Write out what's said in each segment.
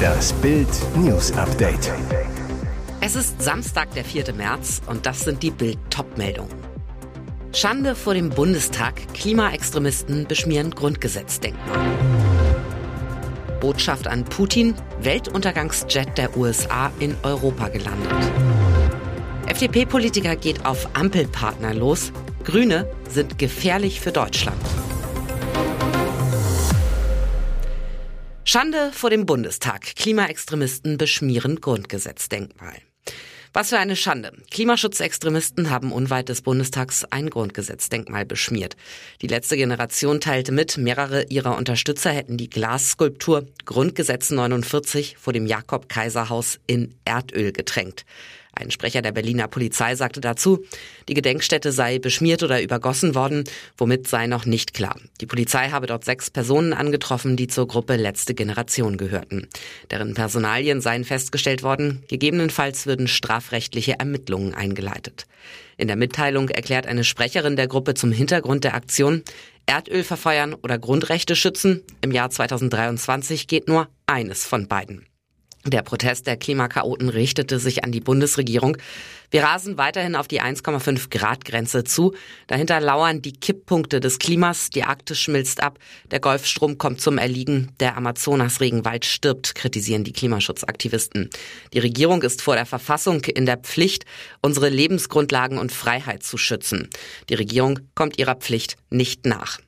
Das Bild News Update. Es ist Samstag, der 4. März und das sind die Bild Topmeldungen. Schande vor dem Bundestag. Klimaextremisten beschmieren Grundgesetzdenkmal. Botschaft an Putin. Weltuntergangsjet der USA in Europa gelandet. FDP-Politiker geht auf Ampelpartner los. Grüne sind gefährlich für Deutschland. Schande vor dem Bundestag. Klimaextremisten beschmieren Grundgesetzdenkmal. Was für eine Schande. Klimaschutzextremisten haben unweit des Bundestags ein Grundgesetzdenkmal beschmiert. Die letzte Generation teilte mit, mehrere ihrer Unterstützer hätten die Glasskulptur Grundgesetz 49 vor dem Jakob-Kaiser-Haus in Erdöl getränkt. Ein Sprecher der Berliner Polizei sagte dazu, die Gedenkstätte sei beschmiert oder übergossen worden, womit sei noch nicht klar. Die Polizei habe dort sechs Personen angetroffen, die zur Gruppe Letzte Generation gehörten. Deren Personalien seien festgestellt worden, gegebenenfalls würden strafrechtliche Ermittlungen eingeleitet. In der Mitteilung erklärt eine Sprecherin der Gruppe zum Hintergrund der Aktion, Erdöl verfeuern oder Grundrechte schützen. Im Jahr 2023 geht nur eines von beiden. Der Protest der Klimakaoten richtete sich an die Bundesregierung. Wir rasen weiterhin auf die 1,5 Grad Grenze zu. Dahinter lauern die Kipppunkte des Klimas. Die Arktis schmilzt ab. Der Golfstrom kommt zum Erliegen. Der Amazonas-Regenwald stirbt, kritisieren die Klimaschutzaktivisten. Die Regierung ist vor der Verfassung in der Pflicht, unsere Lebensgrundlagen und Freiheit zu schützen. Die Regierung kommt ihrer Pflicht nicht nach.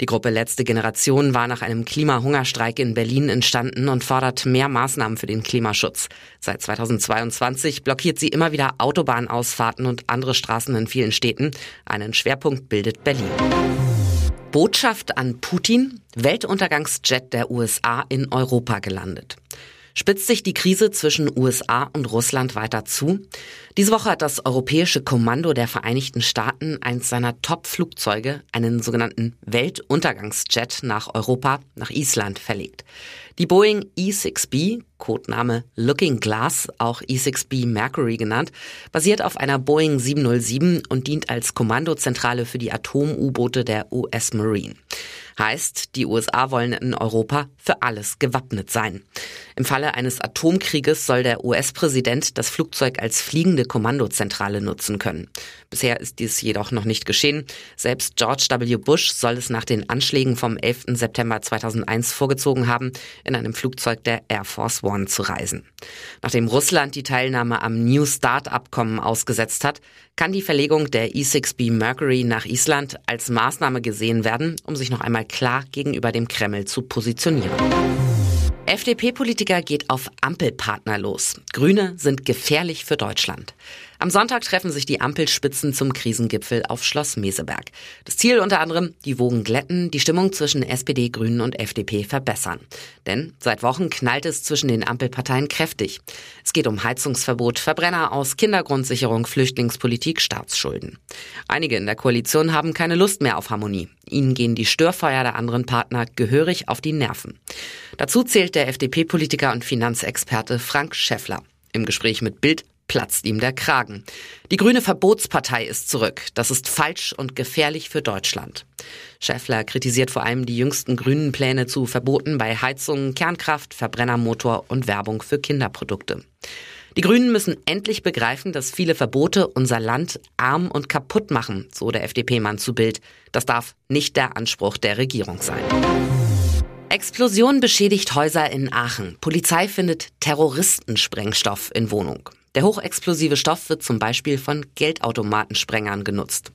Die Gruppe Letzte Generation war nach einem Klimahungerstreik in Berlin entstanden und fordert mehr Maßnahmen für den Klimaschutz. Seit 2022 blockiert sie immer wieder Autobahnausfahrten und andere Straßen in vielen Städten. Einen Schwerpunkt bildet Berlin. Botschaft an Putin. Weltuntergangsjet der USA in Europa gelandet. Spitzt sich die Krise zwischen USA und Russland weiter zu? Diese Woche hat das Europäische Kommando der Vereinigten Staaten eins seiner Top-Flugzeuge, einen sogenannten Weltuntergangsjet, nach Europa, nach Island verlegt. Die Boeing E6B, Codename Looking Glass, auch E6B Mercury genannt, basiert auf einer Boeing 707 und dient als Kommandozentrale für die Atom-U-Boote der US Marine. Heißt, die USA wollen in Europa für alles gewappnet sein. Im Falle eines Atomkrieges soll der US-Präsident das Flugzeug als fliegende Kommandozentrale nutzen können. Bisher ist dies jedoch noch nicht geschehen. Selbst George W. Bush soll es nach den Anschlägen vom 11. September 2001 vorgezogen haben, in einem Flugzeug der Air Force One zu reisen. Nachdem Russland die Teilnahme am New Start-Abkommen ausgesetzt hat, kann die Verlegung der E6B Mercury nach Island als Maßnahme gesehen werden, um sich noch einmal klar gegenüber dem Kreml zu positionieren. FDP-Politiker geht auf Ampelpartner los. Grüne sind gefährlich für Deutschland. Am Sonntag treffen sich die Ampelspitzen zum Krisengipfel auf Schloss Meseberg. Das Ziel unter anderem, die Wogen glätten, die Stimmung zwischen SPD, Grünen und FDP verbessern. Denn seit Wochen knallt es zwischen den Ampelparteien kräftig. Es geht um Heizungsverbot, Verbrenner aus, Kindergrundsicherung, Flüchtlingspolitik, Staatsschulden. Einige in der Koalition haben keine Lust mehr auf Harmonie. Ihnen gehen die Störfeuer der anderen Partner gehörig auf die Nerven. Dazu zählt der FDP-Politiker und Finanzexperte Frank Schäffler. Im Gespräch mit Bild platzt ihm der Kragen. Die grüne Verbotspartei ist zurück. Das ist falsch und gefährlich für Deutschland. Schäffler kritisiert vor allem die jüngsten grünen Pläne zu Verboten bei Heizungen, Kernkraft, Verbrennermotor und Werbung für Kinderprodukte. Die Grünen müssen endlich begreifen, dass viele Verbote unser Land arm und kaputt machen, so der FDP-Mann zu Bild. Das darf nicht der Anspruch der Regierung sein. Explosion beschädigt Häuser in Aachen. Polizei findet Terroristensprengstoff in Wohnung. Der hochexplosive Stoff wird zum Beispiel von Geldautomatensprengern genutzt.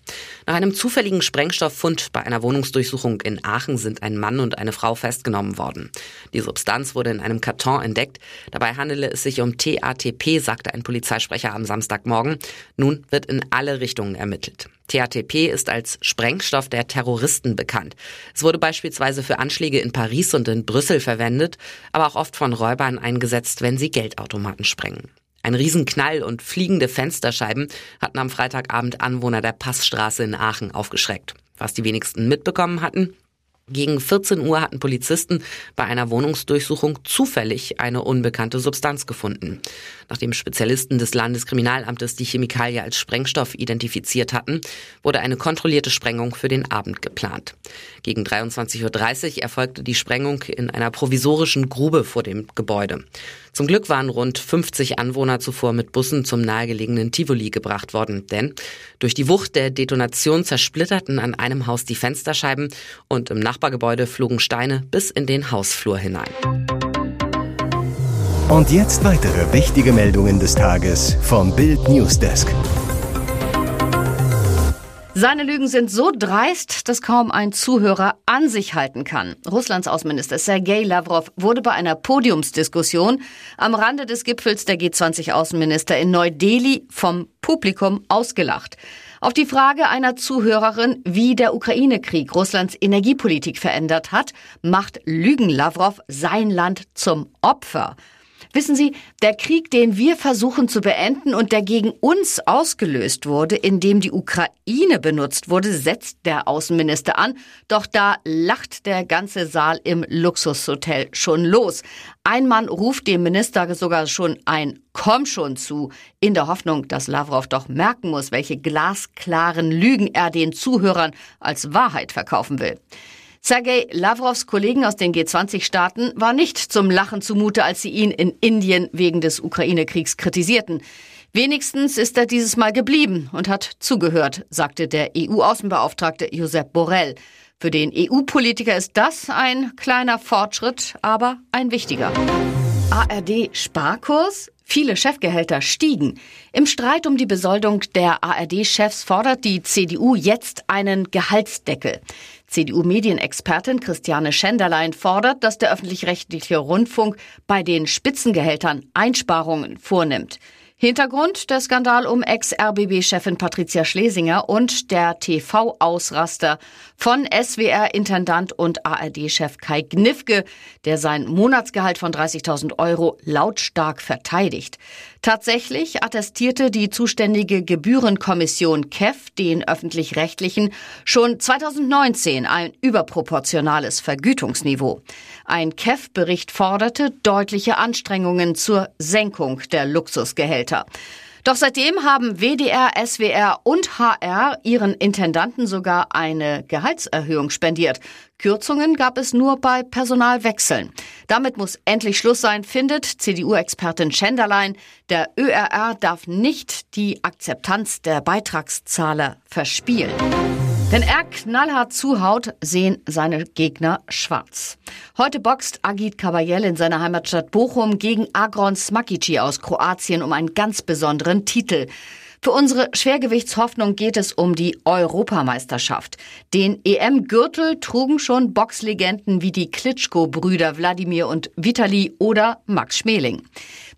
Nach einem zufälligen Sprengstofffund bei einer Wohnungsdurchsuchung in Aachen sind ein Mann und eine Frau festgenommen worden. Die Substanz wurde in einem Karton entdeckt. Dabei handele es sich um TATP, sagte ein Polizeisprecher am Samstagmorgen. Nun wird in alle Richtungen ermittelt. TATP ist als Sprengstoff der Terroristen bekannt. Es wurde beispielsweise für Anschläge in Paris und in Brüssel verwendet, aber auch oft von Räubern eingesetzt, wenn sie Geldautomaten sprengen. Ein Riesenknall und fliegende Fensterscheiben hatten am Freitagabend Anwohner der Passstraße in Aachen aufgeschreckt. Was die wenigsten mitbekommen hatten, Gegen 14 Uhr hatten Polizisten bei einer Wohnungsdurchsuchung zufällig eine unbekannte Substanz gefunden. Nachdem Spezialisten des Landeskriminalamtes die Chemikalie als Sprengstoff identifiziert hatten, wurde eine kontrollierte Sprengung für den Abend geplant. Gegen 23.30 Uhr erfolgte die Sprengung in einer provisorischen Grube vor dem Gebäude. Zum Glück waren rund 50 Anwohner zuvor mit Bussen zum nahegelegenen Tivoli gebracht worden, denn durch die Wucht der Detonation zersplitterten an einem Haus die Fensterscheiben und im Nachbargebäude flogen Steine bis in den Hausflur hinein. Und jetzt weitere wichtige Meldungen des Tages vom Bild Newsdesk. Seine Lügen sind so dreist, dass kaum ein Zuhörer an sich halten kann. Russlands Außenminister Sergei Lavrov wurde bei einer Podiumsdiskussion am Rande des Gipfels der G20-Außenminister in Neu-Delhi vom Publikum ausgelacht. Auf die Frage einer Zuhörerin, wie der Ukraine-Krieg Russlands Energiepolitik verändert hat, macht Lügen Lavrov sein Land zum Opfer. Wissen Sie, der Krieg, den wir versuchen zu beenden und der gegen uns ausgelöst wurde, indem die Ukraine benutzt wurde, setzt der Außenminister an. Doch da lacht der ganze Saal im Luxushotel schon los. Ein Mann ruft dem Minister sogar schon ein Komm schon zu, in der Hoffnung, dass Lavrov doch merken muss, welche glasklaren Lügen er den Zuhörern als Wahrheit verkaufen will. Sergei Lavrovs Kollegen aus den G20-Staaten war nicht zum Lachen zumute, als sie ihn in Indien wegen des Ukraine-Kriegs kritisierten. Wenigstens ist er dieses Mal geblieben und hat zugehört, sagte der EU-Außenbeauftragte Josep Borrell. Für den EU-Politiker ist das ein kleiner Fortschritt, aber ein wichtiger. ARD-Sparkurs? Viele Chefgehälter stiegen. Im Streit um die Besoldung der ARD-Chefs fordert die CDU jetzt einen Gehaltsdeckel. CDU-Medienexpertin Christiane Schenderlein fordert, dass der öffentlich-rechtliche Rundfunk bei den Spitzengehältern Einsparungen vornimmt. Hintergrund der Skandal um Ex-RBB-Chefin Patricia Schlesinger und der TV-Ausraster von SWR-Intendant und ARD-Chef Kai Gnifke, der sein Monatsgehalt von 30.000 Euro lautstark verteidigt. Tatsächlich attestierte die zuständige Gebührenkommission KEF den öffentlich-rechtlichen schon 2019 ein überproportionales Vergütungsniveau. Ein KEF-Bericht forderte deutliche Anstrengungen zur Senkung der Luxusgehälter. Doch seitdem haben WDR, SWR und HR ihren Intendanten sogar eine Gehaltserhöhung spendiert. Kürzungen gab es nur bei Personalwechseln. Damit muss endlich Schluss sein, findet CDU-Expertin Schenderlein. Der ÖRR darf nicht die Akzeptanz der Beitragszahler verspielen. Wenn er knallhart zuhaut, sehen seine Gegner schwarz. Heute boxt Agit Kabayel in seiner Heimatstadt Bochum gegen Agron Smakici aus Kroatien um einen ganz besonderen Titel. Für unsere Schwergewichtshoffnung geht es um die Europameisterschaft. Den EM-Gürtel trugen schon Boxlegenden wie die Klitschko-Brüder Wladimir und Vitali oder Max Schmeling.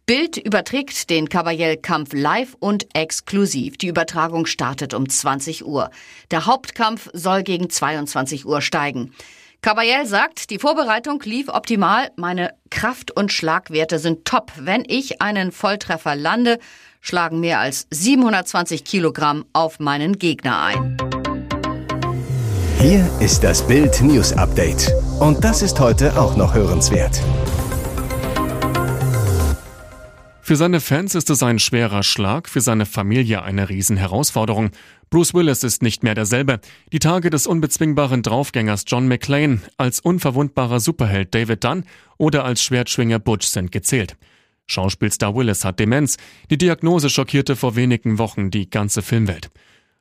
Bild überträgt den Kabayel-Kampf live und exklusiv. Die Übertragung startet um 20 Uhr. Der Hauptkampf soll gegen 22 Uhr steigen. Kabayel sagt, die Vorbereitung lief optimal, meine Kraft- und Schlagwerte sind top. Wenn ich einen Volltreffer lande, schlagen mehr als 720 Kilogramm auf meinen Gegner ein. Hier ist das Bild News Update. Und das ist heute auch noch hörenswert. Für seine Fans ist es ein schwerer Schlag, für seine Familie eine Riesenherausforderung. Bruce Willis ist nicht mehr derselbe. Die Tage des unbezwingbaren Draufgängers John McClane, als unverwundbarer Superheld David Dunn oder als Schwertschwinger Butch sind gezählt. Schauspielstar Willis hat Demenz. Die Diagnose schockierte vor wenigen Wochen die ganze Filmwelt.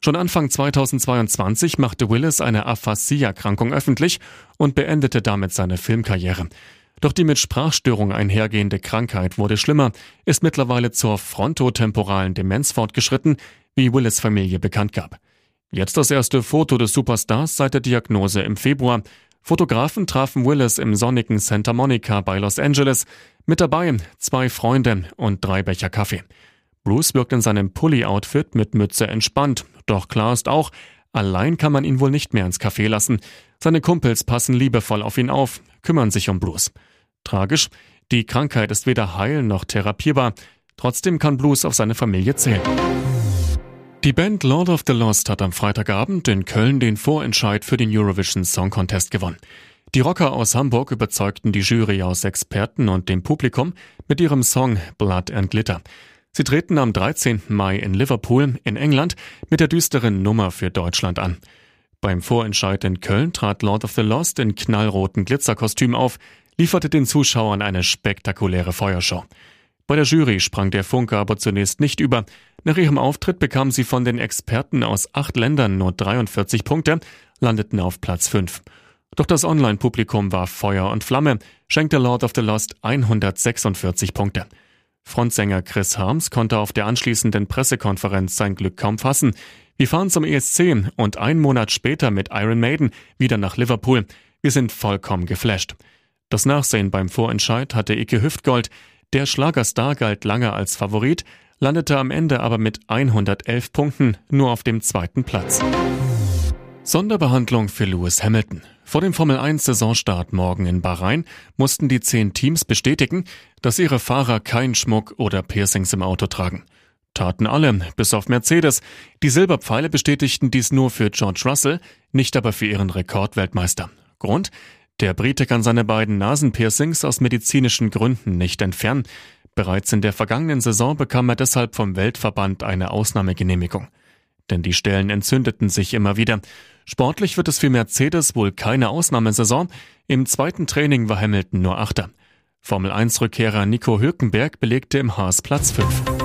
Schon Anfang 2022 machte Willis eine Aphasie-Erkrankung öffentlich und beendete damit seine Filmkarriere. Doch die mit Sprachstörung einhergehende Krankheit wurde schlimmer, ist mittlerweile zur frontotemporalen Demenz fortgeschritten, wie Willis Familie bekannt gab. Jetzt das erste Foto des Superstars seit der Diagnose im Februar. Fotografen trafen Willis im sonnigen Santa Monica bei Los Angeles. Mit dabei zwei Freunde und drei Becher Kaffee. Bruce wirkt in seinem Pulli-Outfit mit Mütze entspannt. Doch klar ist auch, allein kann man ihn wohl nicht mehr ins Café lassen. Seine Kumpels passen liebevoll auf ihn auf, kümmern sich um Bruce. Tragisch, die Krankheit ist weder heil noch therapierbar. Trotzdem kann Blues auf seine Familie zählen. Die Band Lord of the Lost hat am Freitagabend in Köln den Vorentscheid für den Eurovision Song Contest gewonnen. Die Rocker aus Hamburg überzeugten die Jury aus Experten und dem Publikum mit ihrem Song Blood and Glitter. Sie treten am 13. Mai in Liverpool in England mit der düsteren Nummer für Deutschland an. Beim Vorentscheid in Köln trat Lord of the Lost in knallroten Glitzerkostüm auf, lieferte den Zuschauern eine spektakuläre Feuershow. Bei der Jury sprang der Funke aber zunächst nicht über. Nach ihrem Auftritt bekam sie von den Experten aus acht Ländern nur 43 Punkte, landeten auf Platz 5. Doch das Online-Publikum war Feuer und Flamme, schenkte Lord of the Lost 146 Punkte. Frontsänger Chris Harms konnte auf der anschließenden Pressekonferenz sein Glück kaum fassen. Wir fahren zum ESC und ein Monat später mit Iron Maiden wieder nach Liverpool. Wir sind vollkommen geflasht. Das Nachsehen beim Vorentscheid hatte Ike Hüftgold. Der Schlagerstar galt lange als Favorit, landete am Ende aber mit 111 Punkten nur auf dem zweiten Platz. Sonderbehandlung für Lewis Hamilton. Vor dem Formel 1 Saisonstart morgen in Bahrain mussten die zehn Teams bestätigen, dass ihre Fahrer keinen Schmuck oder Piercings im Auto tragen. Taten alle, bis auf Mercedes. Die Silberpfeile bestätigten dies nur für George Russell, nicht aber für ihren Rekordweltmeister. Grund? Der Brite kann seine beiden Nasenpiercings aus medizinischen Gründen nicht entfernen. Bereits in der vergangenen Saison bekam er deshalb vom Weltverband eine Ausnahmegenehmigung. Denn die Stellen entzündeten sich immer wieder. Sportlich wird es für Mercedes wohl keine Ausnahmesaison. Im zweiten Training war Hamilton nur Achter. Formel 1-Rückkehrer Nico Hülkenberg belegte im Haas Platz 5.